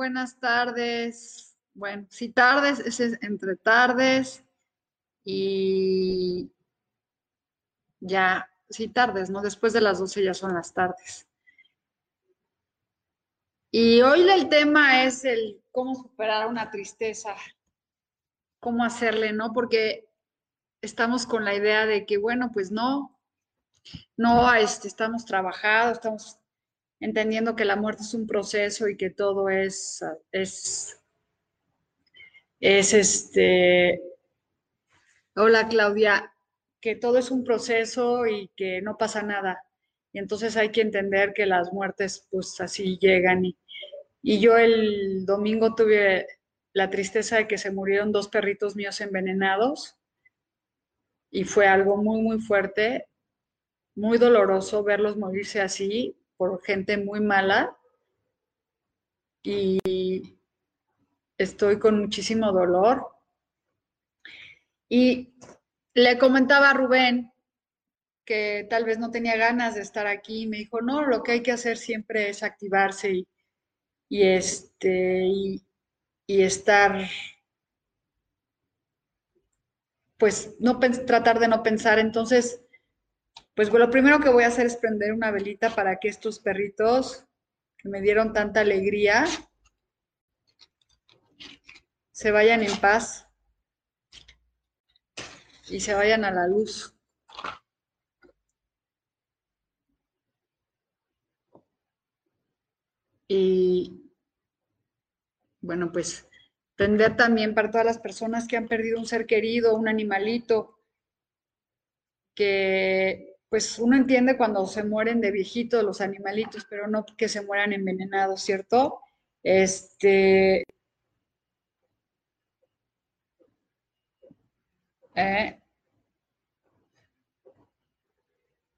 Buenas tardes. Bueno, si tardes, es entre tardes y ya, si tardes, ¿no? Después de las 12 ya son las tardes. Y hoy el tema es el cómo superar una tristeza, cómo hacerle, ¿no? Porque estamos con la idea de que, bueno, pues no, no, este, estamos trabajados, estamos entendiendo que la muerte es un proceso y que todo es, es, es este, hola Claudia, que todo es un proceso y que no pasa nada. Y entonces hay que entender que las muertes pues así llegan. Y, y yo el domingo tuve la tristeza de que se murieron dos perritos míos envenenados y fue algo muy, muy fuerte, muy doloroso verlos morirse así por gente muy mala y estoy con muchísimo dolor. Y le comentaba a Rubén que tal vez no tenía ganas de estar aquí. Me dijo, no, lo que hay que hacer siempre es activarse y, y este, y, y, estar, pues, no tratar de no pensar. Entonces, pues lo primero que voy a hacer es prender una velita para que estos perritos que me dieron tanta alegría se vayan en paz y se vayan a la luz. Y bueno, pues prender también para todas las personas que han perdido un ser querido, un animalito, que pues uno entiende cuando se mueren de viejitos los animalitos, pero no que se mueran envenenados, ¿cierto? Este. Eh,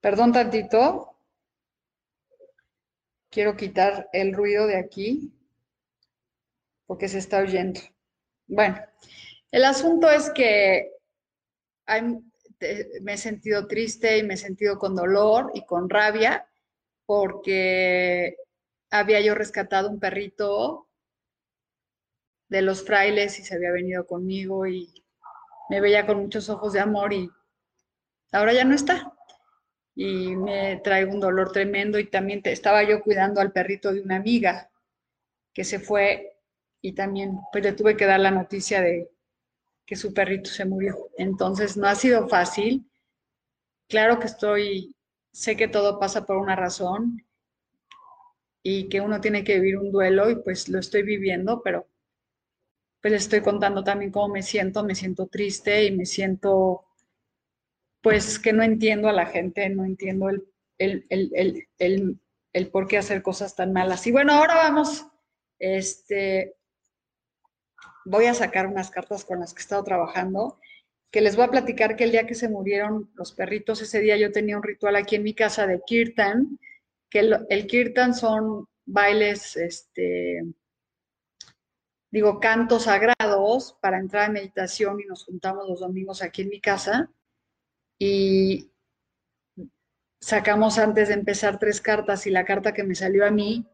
perdón tantito. Quiero quitar el ruido de aquí porque se está oyendo. Bueno, el asunto es que hay me he sentido triste y me he sentido con dolor y con rabia porque había yo rescatado un perrito de los frailes y se había venido conmigo y me veía con muchos ojos de amor y ahora ya no está. Y me traigo un dolor tremendo y también estaba yo cuidando al perrito de una amiga que se fue y también pues le tuve que dar la noticia de, que su perrito se murió. Entonces, no ha sido fácil. Claro que estoy, sé que todo pasa por una razón y que uno tiene que vivir un duelo y pues lo estoy viviendo, pero pues les estoy contando también cómo me siento, me siento triste y me siento pues que no entiendo a la gente, no entiendo el, el, el, el, el por qué hacer cosas tan malas. Y bueno, ahora vamos este, voy a sacar unas cartas con las que he estado trabajando, que les voy a platicar que el día que se murieron los perritos, ese día yo tenía un ritual aquí en mi casa de kirtan, que el, kirtan son bailes, este, digo, cantos sagrados para entrar en meditación y nos juntamos los domingos aquí en mi casa y sacamos antes de empezar tres cartas y la carta que me salió a mí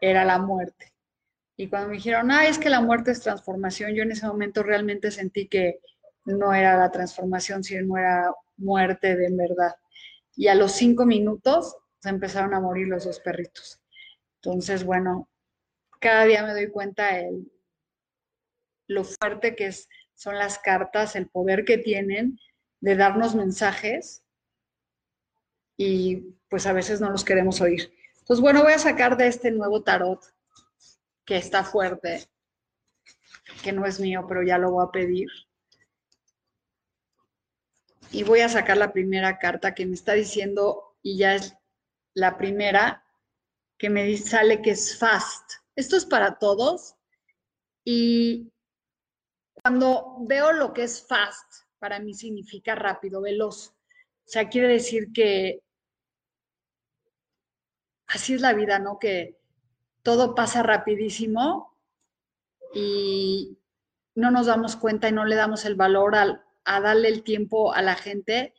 era la muerte. Y cuando me dijeron, ah, es que la muerte es transformación, yo en ese momento realmente sentí que no era la transformación, sino era muerte de verdad. Y a los cinco minutos se empezaron a morir los dos perritos. Entonces, bueno, cada día me doy cuenta el, lo fuerte que son las cartas, el poder que tienen de darnos mensajes y pues a veces no los queremos oír. Entonces, bueno, voy a sacar de este nuevo tarot que está fuerte, que no es mío, pero ya lo voy a pedir. Y voy a sacar la primera carta que me está diciendo, y ya es la primera, que me sale que es fast. Esto es para todos. Y cuando veo lo que es fast, para mí significa rápido, veloz. O sea, quiere decir que así es la vida, ¿no? Que todo pasa rapidísimo y no nos damos cuenta y no le damos el valor al, a darle el tiempo a la gente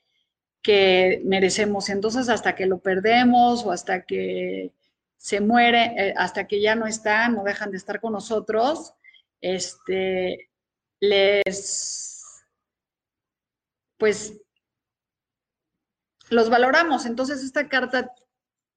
que merecemos. Entonces, hasta que lo perdemos o hasta que se muere, eh, hasta que ya no están o dejan de estar con nosotros, este, les, pues, los valoramos. Entonces, esta carta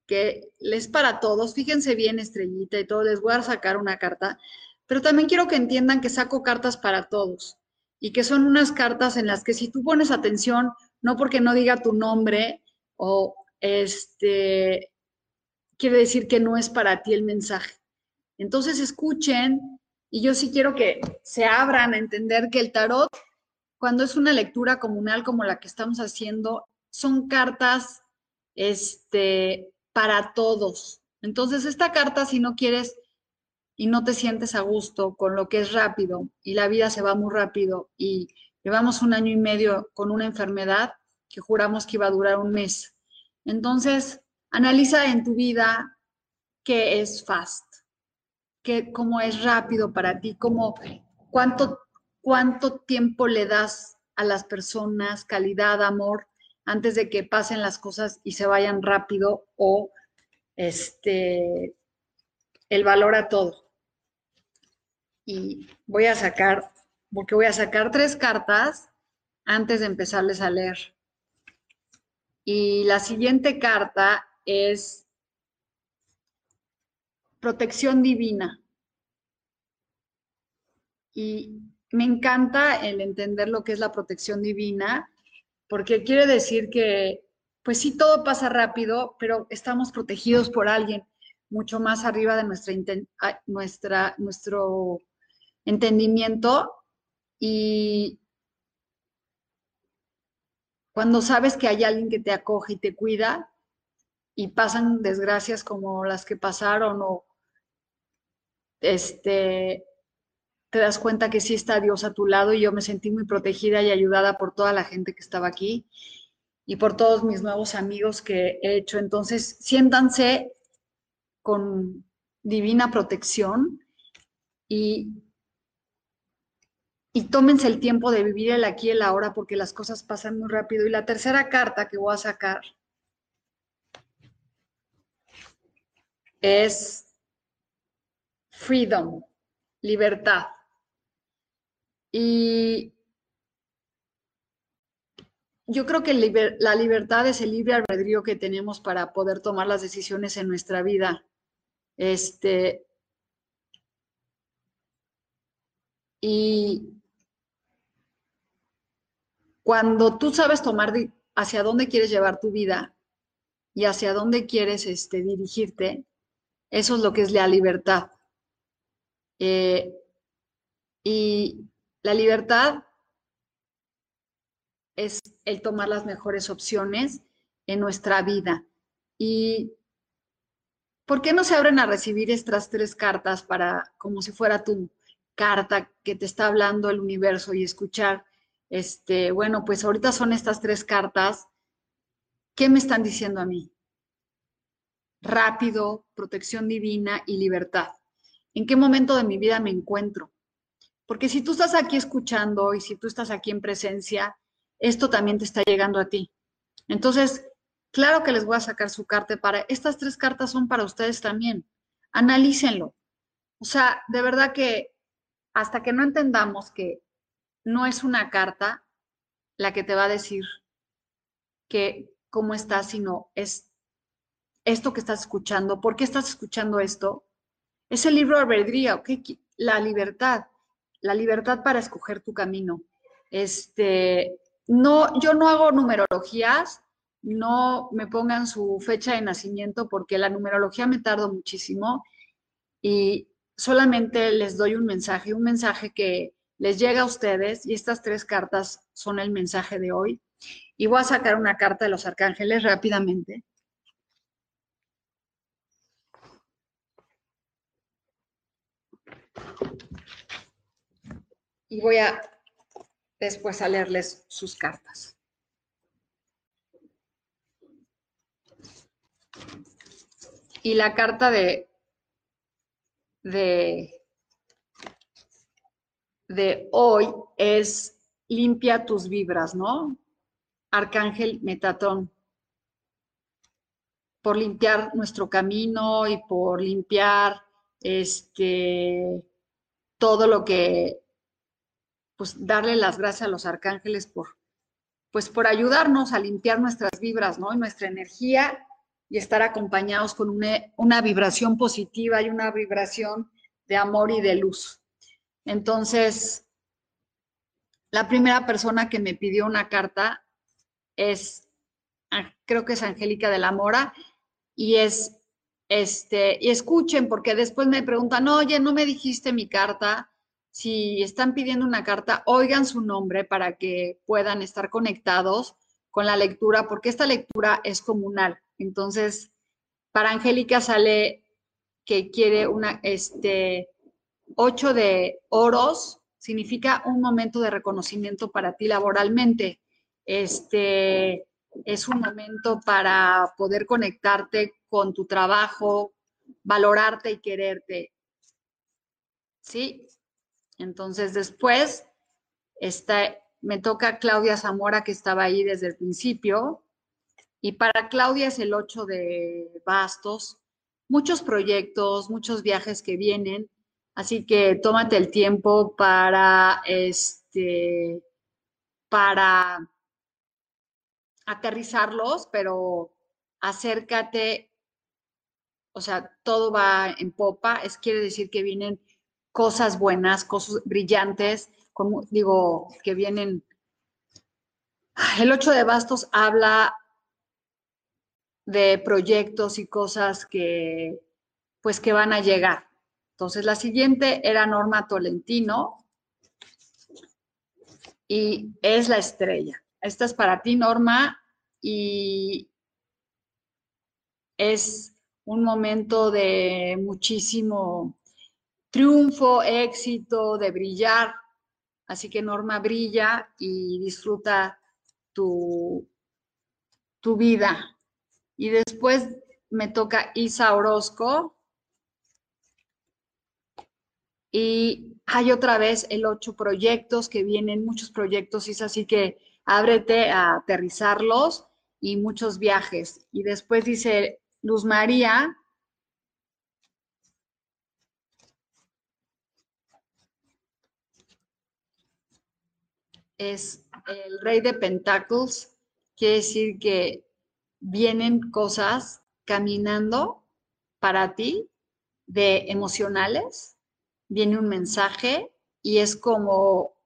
que es para todos, fíjense bien, estrellita y todo, les voy a sacar una carta, pero también quiero que entiendan que saco cartas para todos y que son unas cartas en las que si tú pones atención, no porque no diga tu nombre o este, quiere decir que no es para ti el mensaje. Entonces escuchen y yo sí quiero que se abran a entender que el tarot, cuando es una lectura comunal como la que estamos haciendo, son cartas este, para todos. Entonces esta carta, si no quieres y no te sientes a gusto con lo que es rápido y la vida se va muy rápido y llevamos un año y medio con una enfermedad que juramos que iba a durar un mes. Entonces, analiza en tu vida qué es fast, qué, cómo es rápido para ti, cómo, cuánto, cuánto tiempo le das a las personas, calidad, amor, antes de que pasen las cosas y se vayan rápido o este, el valor a todo y voy a sacar, porque voy a sacar tres cartas antes de empezarles a leer. Y la siguiente carta es protección divina. Y me encanta el entender lo que es la protección divina, porque quiere decir que, pues sí, todo pasa rápido, pero estamos protegidos por alguien mucho más arriba de nuestra, nuestra, nuestro entendimiento y cuando sabes que hay alguien que te acoge y te cuida y pasan desgracias como las que pasaron o este te das cuenta que sí está Dios a tu lado y yo me sentí muy protegida y ayudada por toda la gente que estaba aquí y por todos mis nuevos amigos que he hecho. Entonces, siéntanse con divina protección y y tómense el tiempo de vivir el aquí y el ahora porque las cosas pasan muy rápido. Y la tercera carta que voy a sacar es freedom, libertad. Y yo creo que la libertad es el libre albedrío que tenemos para poder tomar las decisiones en nuestra vida. Este, y cuando tú sabes tomar hacia dónde quieres llevar tu vida y hacia dónde quieres este, dirigirte, eso es lo que es la libertad. Eh, y la libertad es el tomar las mejores opciones en nuestra vida. ¿Y por qué no se abren a recibir estas tres cartas para, como si fuera tu carta que te está hablando el universo y escuchar este, bueno, pues ahorita son estas tres cartas. ¿Qué me están diciendo a mí? Rápido, protección divina y libertad. ¿En qué momento de mi vida me encuentro? Porque si tú estás aquí escuchando y si tú estás aquí en presencia, esto también te está llegando a ti. Entonces, claro que les voy a sacar su carta para, estas tres cartas son para ustedes también. Analícenlo. O sea, de verdad que hasta que no entendamos que no es una carta la que te va a decir que cómo estás, sino es esto que estás escuchando, ¿por qué estás escuchando esto? Es el libro de albedrío, la libertad, la libertad para escoger tu camino. Este, no, yo no hago numerologías, no me pongan su fecha de nacimiento porque la numerología me tardo muchísimo y solamente les doy un mensaje, un mensaje que les llega a ustedes y estas tres cartas son el mensaje de hoy. Y voy a sacar una carta de los arcángeles rápidamente. Y voy a después a leerles sus cartas. Y la carta de, de, de hoy es limpia tus vibras, ¿no? Arcángel Metatón, por limpiar nuestro camino y por limpiar este, todo lo que, pues darle las gracias a los arcángeles por, pues por ayudarnos a limpiar nuestras vibras, ¿no? Y nuestra energía y estar acompañados con una, una vibración positiva y una vibración de amor y de luz. Entonces, la primera persona que me pidió una carta es, ah, creo que es Angélica de la Mora, y es, este, y escuchen, porque después me preguntan, oye, no me dijiste mi carta. Si están pidiendo una carta, oigan su nombre para que puedan estar conectados con la lectura, porque esta lectura es comunal. Entonces, para Angélica sale que quiere una, este, ocho de oros, significa un momento de reconocimiento para ti laboralmente. Este es un momento para poder conectarte con tu trabajo, valorarte y quererte. ¿Sí? Entonces después está, me toca Claudia Zamora, que estaba ahí desde el principio. Y para Claudia es el 8 de bastos. Muchos proyectos, muchos viajes que vienen. Así que tómate el tiempo para, este, para aterrizarlos, pero acércate, o sea, todo va en popa, es quiere decir que vienen cosas buenas, cosas brillantes, como digo, que vienen. El 8 de bastos habla de proyectos y cosas que, pues, que van a llegar. Entonces, la siguiente era Norma Tolentino y es la estrella. Esta es para ti, Norma, y es un momento de muchísimo triunfo, éxito, de brillar. Así que Norma brilla y disfruta tu, tu vida. Y después me toca Isa Orozco. Y hay otra vez el ocho proyectos que vienen, muchos proyectos, Isa, así que ábrete a aterrizarlos y muchos viajes. Y después dice Luz María, es el rey de pentáculos, quiere decir que vienen cosas caminando para ti de emocionales, viene un mensaje y es como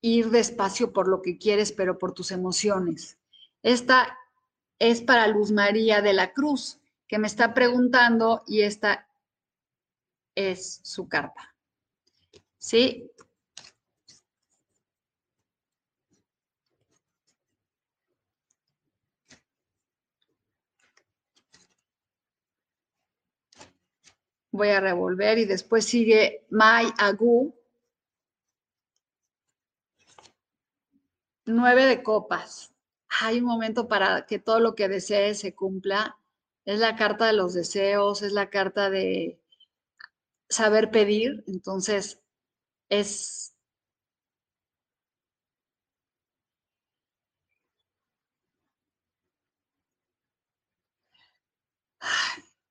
ir despacio por lo que quieres, pero por tus emociones. Esta es para Luz María de la Cruz, que me está preguntando y esta es su carta. ¿Sí? Voy a revolver y después sigue Mai Agu, Nueve de copas. Hay un momento para que todo lo que desees se cumpla. Es la carta de los deseos, es la carta de saber pedir. Entonces, es...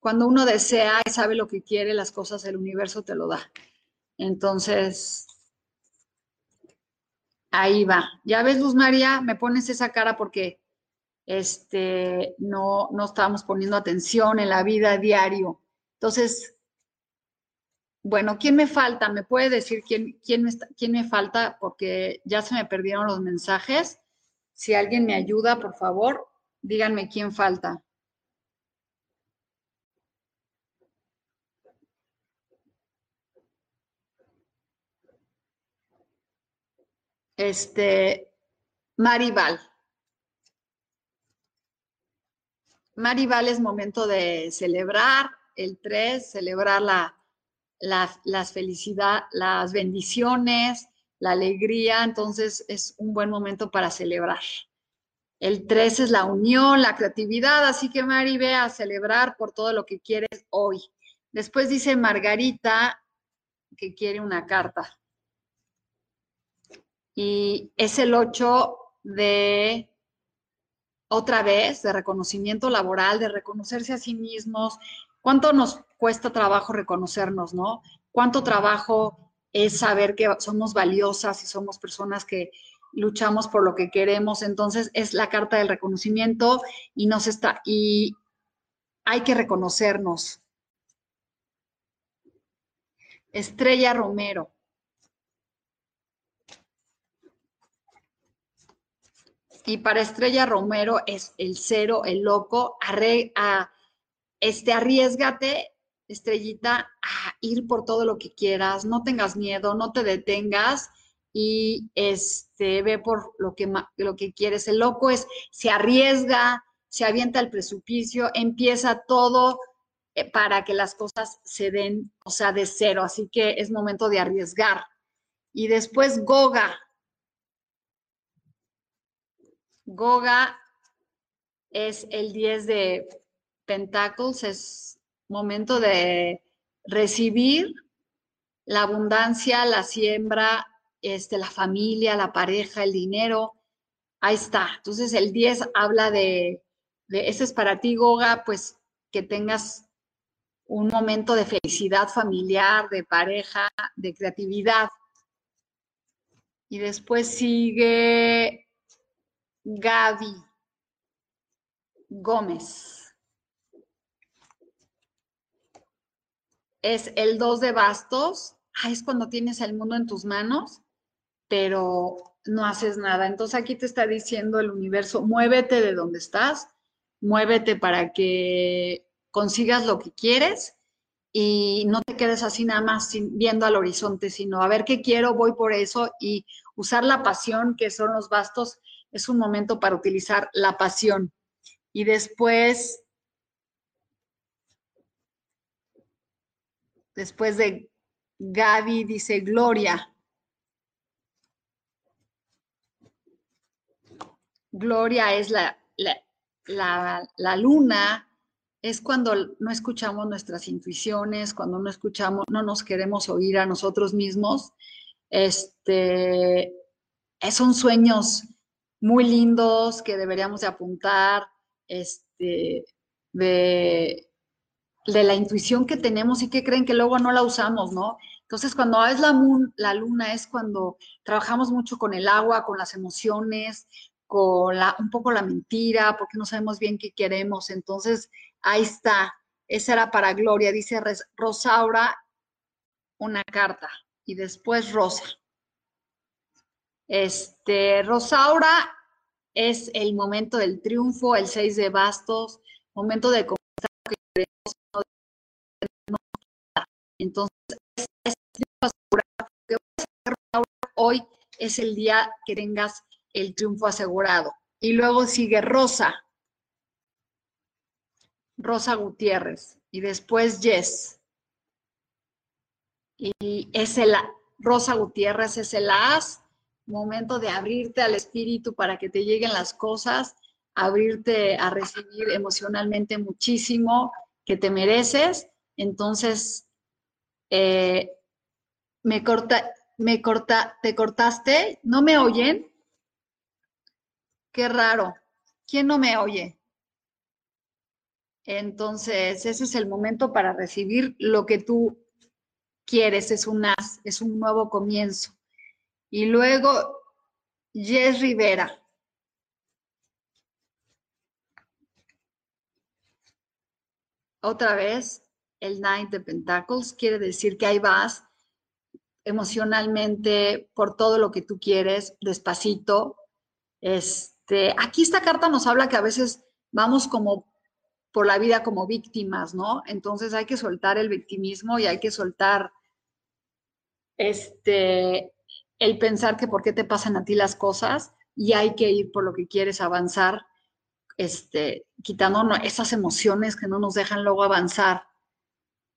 Cuando uno desea y sabe lo que quiere, las cosas del universo te lo da. Entonces, Ahí va. Ya ves, Luz María, me pones esa cara porque este, no, no estábamos poniendo atención en la vida diario. Entonces, bueno, ¿quién me falta? ¿Me puede decir quién, quién, me, quién me falta? Porque ya se me perdieron los mensajes. Si alguien me ayuda, por favor, díganme quién falta. Este, Maribal. Maribal es momento de celebrar el 3, celebrar la, las felicidades, las bendiciones, la alegría, entonces es un buen momento para celebrar. El 3 es la unión, la creatividad, así que Mari, ve a celebrar por todo lo que quieres hoy. Después dice Margarita que quiere una carta. Y es el 8 de, otra vez, de reconocimiento laboral, de reconocerse a sí mismos. ¿Cuánto nos cuesta trabajo reconocernos, no? ¿Cuánto trabajo es saber que somos valiosas y somos personas que luchamos por lo que queremos? Entonces es la carta del reconocimiento y nos está, y hay que reconocernos. Estrella Romero. Y para Estrella Romero es el cero, el loco, a, este, arriesgate, Estrellita, a ir por todo lo que quieras, no tengas miedo, no te detengas y este, ve por lo que, lo que quieres. El loco es, se arriesga, se avienta al precipicio, empieza todo eh, para que las cosas se den, o sea, de cero. Así que es momento de arriesgar. Y después Goga, Goga es el 10 de Pentacles, es momento de recibir la abundancia, la siembra, este, la familia, la pareja, el dinero. Ahí está. Entonces el 10 habla de, de, ese es para ti, Goga, pues que tengas un momento de felicidad familiar, de pareja, de creatividad. Y después sigue Gaby Gómez. Es el 2 de bastos. Ah, es cuando tienes el mundo en tus manos, pero no haces nada. Entonces aquí te está diciendo el universo, muévete de donde estás, muévete para que consigas lo que quieres y no te quedes así nada más viendo al horizonte, sino a ver qué quiero, voy por eso y usar la pasión que son los bastos es un momento para utilizar la pasión. Y después, después de Gaby dice Gloria. Gloria es la, la, la, luna, es cuando no escuchamos nuestras intuiciones, cuando no escuchamos, no nos queremos oír a nosotros mismos. Este, son sueños muy lindos que deberíamos de apuntar, este, de, de, la intuición que tenemos y que creen que luego no la usamos, ¿no? Entonces, cuando es la, luna, es cuando trabajamos mucho con el agua, con las emociones, con la, un poco la mentira, porque no sabemos bien qué queremos. Entonces, ahí está. Esa era para Gloria, dice Rosaura, una carta. Y después Rosa. Este, Rosaura es el momento del triunfo, el 6 de bastos, momento de conquistar que queremos. Entonces, hoy es el día que tengas el triunfo asegurado. Y luego sigue Rosa, Rosa Gutiérrez, y después Jess. Y es el Rosa Gutiérrez es el as momento de abrirte al espíritu para que te lleguen las cosas, abrirte a recibir emocionalmente muchísimo que te mereces. Entonces, eh, me corta, me corta, te cortaste, ¿no me oyen? Qué raro. ¿Quién no me oye? Entonces, ese es el momento para recibir lo que tú quieres, es un es un nuevo comienzo. Y luego Jess Rivera. Otra vez, el Nine de Pentacles quiere decir que ahí vas emocionalmente por todo lo que tú quieres, despacito. Este, aquí esta carta nos habla que a veces vamos como por la vida como víctimas, ¿no? Entonces hay que soltar el victimismo y hay que soltar este el pensar que por qué te pasan a ti las cosas y hay que ir por lo que quieres avanzar, este, quitando esas emociones que no nos dejan luego avanzar.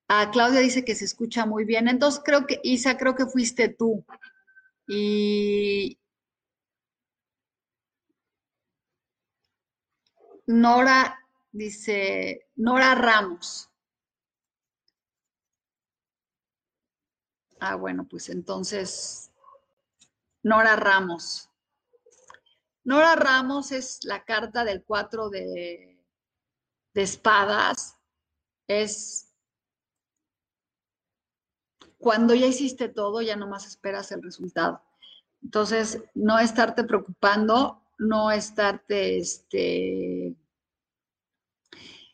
Ah, Claudia dice que se escucha muy bien. Entonces creo que, Isa, creo que fuiste tú. Y Nora dice, Nora Ramos. Ah, bueno, pues entonces, Nora Ramos. Nora Ramos es la carta del cuatro de, de espadas. Es cuando ya hiciste todo, ya nomás esperas el resultado. Entonces, no estarte preocupando, no estarte, este,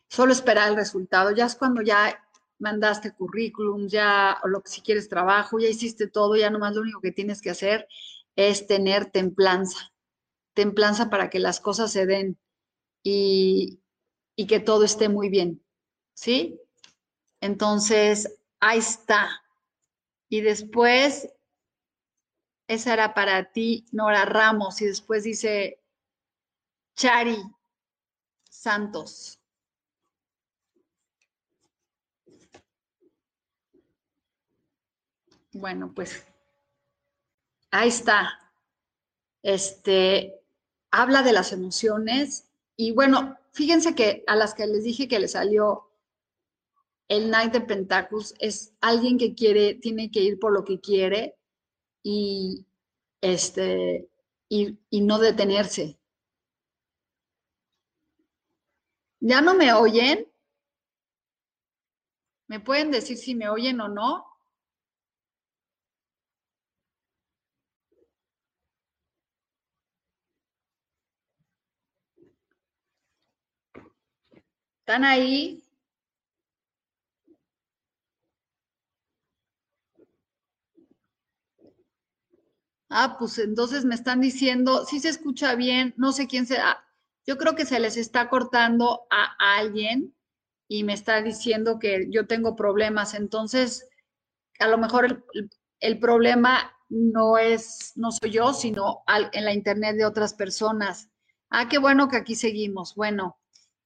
solo esperar el resultado. Ya es cuando ya mandaste currículum, ya, o lo que si quieres trabajo, ya hiciste todo, ya nomás lo único que tienes que hacer es tener templanza, templanza para que las cosas se den y, y que todo esté muy bien, ¿sí? Entonces, ahí está. Y después, esa era para ti, Nora Ramos. Y después dice Chari Santos. Bueno, pues ahí está. Este habla de las emociones y bueno, fíjense que a las que les dije que le salió el Knight de Pentacles es alguien que quiere, tiene que ir por lo que quiere y, este, y, y no detenerse. ¿Ya no me oyen? ¿Me pueden decir si me oyen o no? ¿Están ahí? Ah, pues entonces me están diciendo, si se escucha bien, no sé quién sea. Yo creo que se les está cortando a alguien y me está diciendo que yo tengo problemas. Entonces, a lo mejor el, problema no es, no soy yo, sino en la internet de otras personas. Ah, qué bueno que aquí seguimos. Bueno,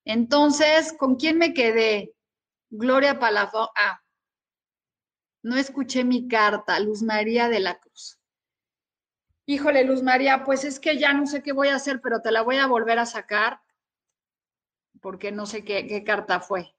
entonces, ¿con quién me quedé? Gloria Palafón. Ah, no escuché mi carta, Luz María de la Cruz. Híjole, Luz María, pues es que ya no sé qué voy a hacer, pero te la voy a volver a sacar porque no sé qué, qué carta fue.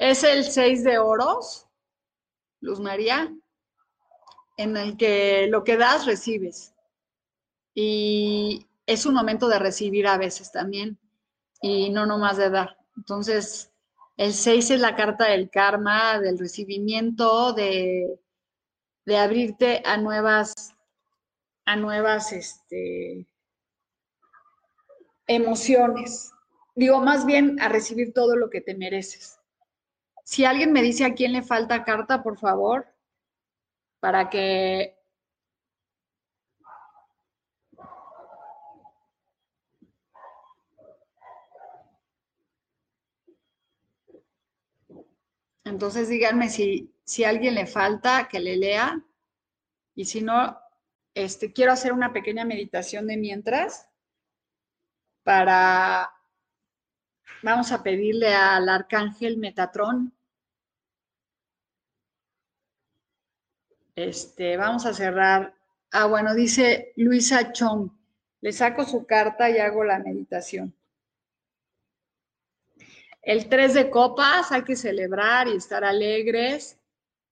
Es el 6 de oros, Luz María en el que lo que das, recibes. Y es un momento de recibir a veces también, y no nomás de dar. Entonces, el 6 es la carta del karma, del recibimiento, de, de abrirte a nuevas, a nuevas este, emociones. Digo, más bien a recibir todo lo que te mereces. Si alguien me dice a quién le falta carta, por favor, para que Entonces díganme si, si a alguien le falta que le lea. Y si no, este, quiero hacer una pequeña meditación de mientras para, vamos a pedirle al arcángel Metatrón Este, vamos a cerrar. Ah, bueno, dice Luisa Chong. Le saco su carta y hago la meditación. El 3 de copas, hay que celebrar y estar alegres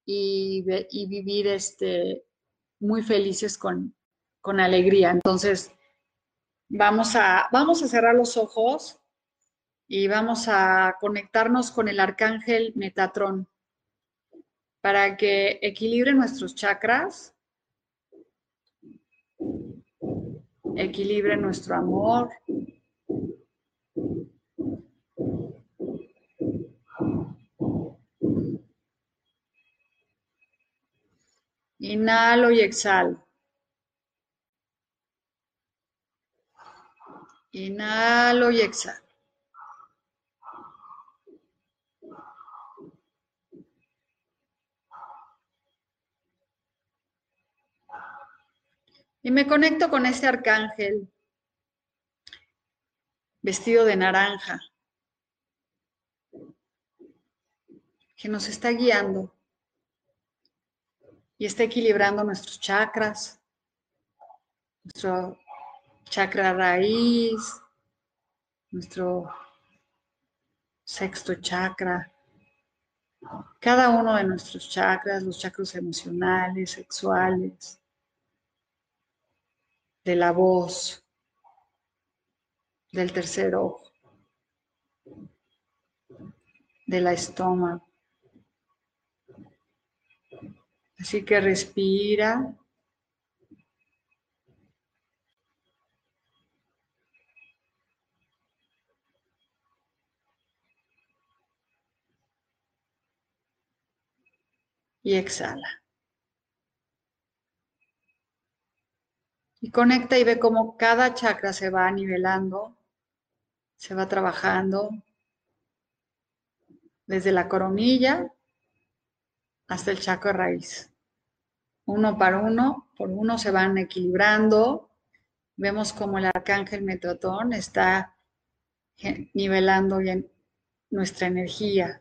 y, vivir este, muy felices con, alegría. Entonces, vamos a, vamos a cerrar los ojos y vamos a conectarnos con el arcángel Metatrón para que equilibre nuestros chakras, equilibre nuestro amor. Inhalo y exhalo. Inhalo y exhalo. Y me conecto con este arcángel vestido de naranja que nos está guiando y está equilibrando nuestros chakras, nuestro chakra raíz, nuestro sexto chakra, cada uno de nuestros chakras, los chakras emocionales, sexuales, de la voz, del tercer ojo, de la estómago. Así que respira. Y exhala. Y conecta y ve cómo cada chakra se va nivelando, se va trabajando desde la coronilla hasta el chakra raíz. Uno para uno, por uno se van equilibrando. Vemos como el arcángel Metrotón está nivelando bien nuestra energía.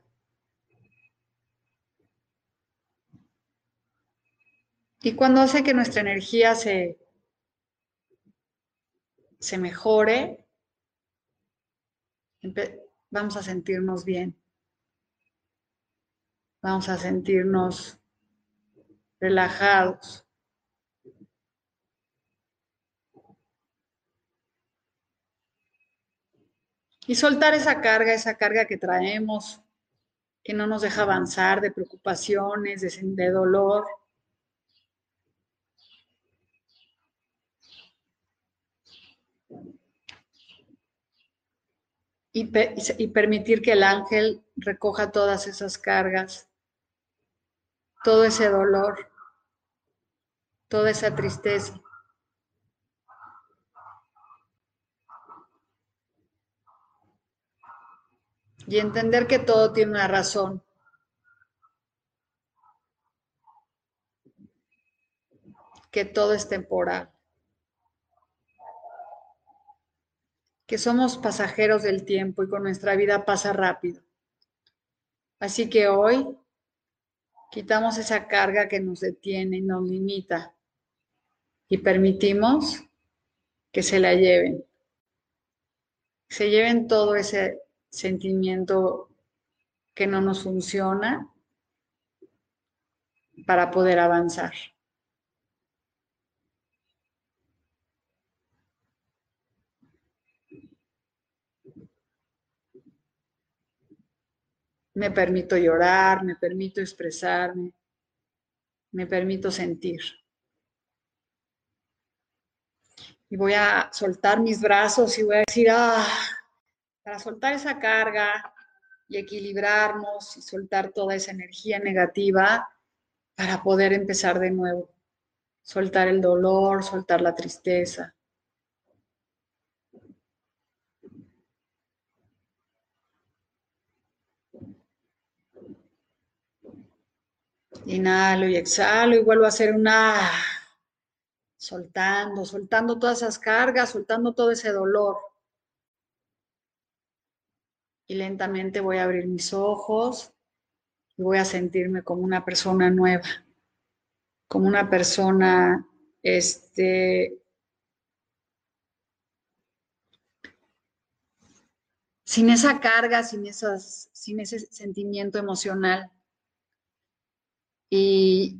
Y cuando hace que nuestra energía se, se mejore, vamos a sentirnos bien. Vamos a sentirnos relajados. Y soltar esa carga, esa carga que traemos, que no nos deja avanzar, de preocupaciones, de, de dolor. Y, permitir que el ángel recoja todas esas cargas, todo ese dolor, toda esa tristeza. Y entender que todo tiene una razón. Que todo es temporal. Que somos pasajeros del tiempo y con nuestra vida pasa rápido. Así que hoy quitamos esa carga que nos detiene y nos limita y permitimos que se la lleven. Se lleven todo ese sentimiento que no nos funciona para poder avanzar. Me permito llorar, me permito expresarme, me permito sentir. Y voy a soltar mis brazos y voy a decir, ah, para soltar esa carga y equilibrarnos y soltar toda esa energía negativa para poder empezar de nuevo. Soltar el dolor, soltar la tristeza. Inhalo y exhalo y vuelvo a hacer una... Soltando, soltando todas esas cargas, soltando todo ese dolor. Y lentamente voy a abrir mis ojos y voy a sentirme como una persona nueva, como una persona, este, sin esa carga, sin, esas, sin ese sentimiento emocional y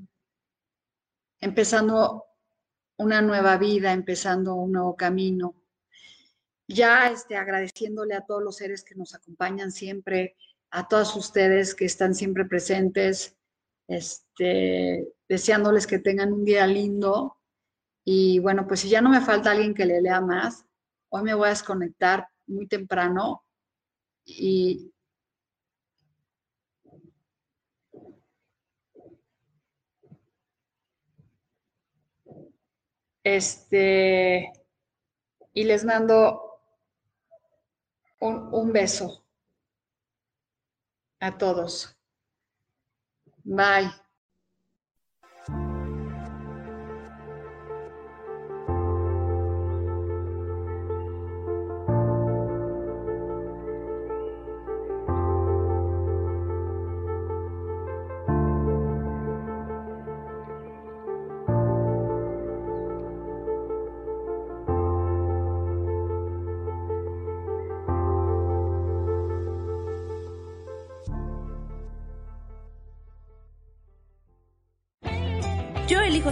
empezando una nueva vida, empezando un nuevo camino. ya este, agradeciéndole a todos los seres que nos acompañan siempre, a todas ustedes que están siempre presentes, este, deseándoles que tengan un día lindo. Y bueno, pues si ya no me falta alguien que le lea más, hoy me voy a desconectar muy temprano y este y les mando un, un beso a todos. Bye.